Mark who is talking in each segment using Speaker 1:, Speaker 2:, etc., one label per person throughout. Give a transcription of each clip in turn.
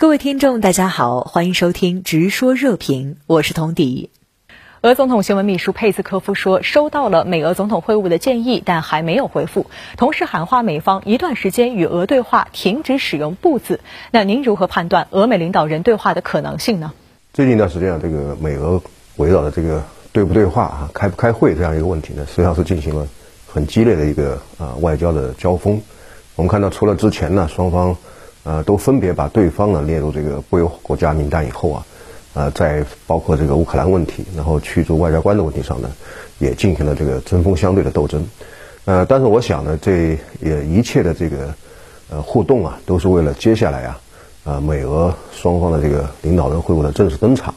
Speaker 1: 各位听众，大家好，欢迎收听《直说热评》，我是童迪。俄总统新闻秘书佩斯科夫说，收到了美俄总统会晤的建议，但还没有回复，同时喊话美方一段时间与俄对话，停止使用“不”字。那您如何判断俄美领导人对话的可能性呢？
Speaker 2: 最近一段时间啊，这个美俄围绕着这个对不对话啊、开不开会这样一个问题呢，实际上是进行了很激烈的一个啊外交的交锋。我们看到，除了之前呢，双方。呃，都分别把对方呢列入这个不友好国家名单以后啊，呃，在包括这个乌克兰问题，然后驱逐外交官的问题上呢，也进行了这个针锋相对的斗争。呃，但是我想呢，这也一切的这个呃互动啊，都是为了接下来啊，呃，美俄双方的这个领导人会晤的正式登场，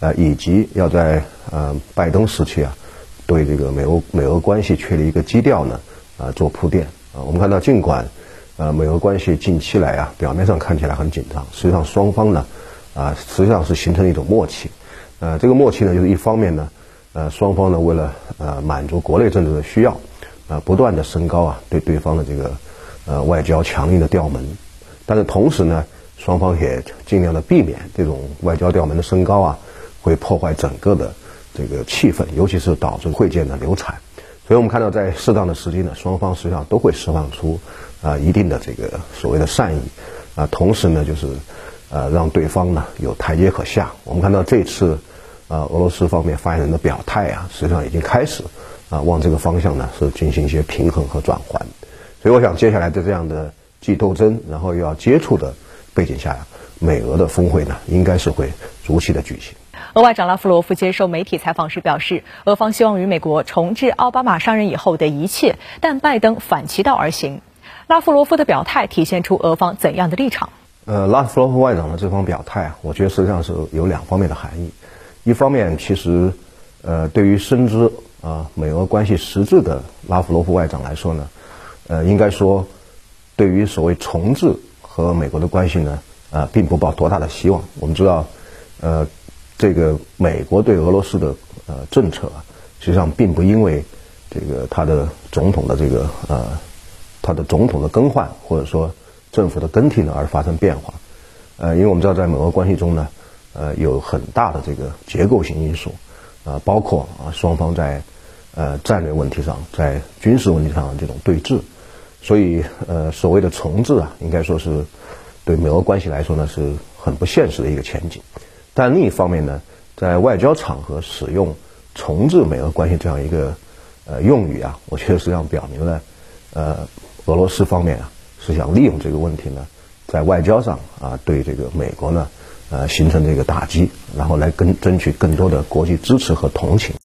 Speaker 2: 呃，以及要在呃拜登时期啊，对这个美欧美俄关系确立一个基调呢，啊，做铺垫啊。我们看到，尽管。呃，美俄关系近期来啊，表面上看起来很紧张，实际上双方呢，啊，实际上是形成了一种默契。呃，这个默契呢，就是一方面呢，呃，双方呢为了呃满足国内政治的需要，啊，不断的升高啊对对方的这个呃外交强硬的调门，但是同时呢，双方也尽量的避免这种外交调门的升高啊，会破坏整个的这个气氛，尤其是导致会见的流产。所以我们看到，在适当的时机呢，双方实际上都会释放出啊一定的这个所谓的善意啊，同时呢，就是呃让对方呢有台阶可下。我们看到这次啊俄罗斯方面发言人的表态啊，实际上已经开始啊往这个方向呢是进行一些平衡和转换。所以我想，接下来在这样的既斗争，然后又要接触的背景下呀，美俄的峰会呢，应该是会如期的举行。
Speaker 1: 俄外长拉夫罗夫接受媒体采访时表示，俄方希望与美国重置奥巴马上任以后的一切，但拜登反其道而行。拉夫罗夫的表态体现出俄方怎样的立场？
Speaker 2: 呃，拉夫罗夫外长的这方表态啊，我觉得实际上是有两方面的含义。一方面，其实，呃，对于深知啊美俄关系实质的拉夫罗夫外长来说呢，呃，应该说，对于所谓重置和美国的关系呢，啊，并不抱多大的希望。我们知道，呃。这个美国对俄罗斯的呃政策啊，实际上并不因为这个他的总统的这个呃他的总统的更换或者说政府的更替呢而发生变化，呃，因为我们知道在美俄关系中呢，呃有很大的这个结构性因素啊，包括啊双方在呃战略问题上在军事问题上的这种对峙，所以呃所谓的重置啊，应该说是对美俄关系来说呢是很不现实的一个前景。但另一方面呢，在外交场合使用“重置美俄关系”这样一个呃用语啊，我觉得实际上表明了，呃，俄罗斯方面啊是想利用这个问题呢，在外交上啊对这个美国呢呃形成这个打击，然后来跟争取更多的国际支持和同情。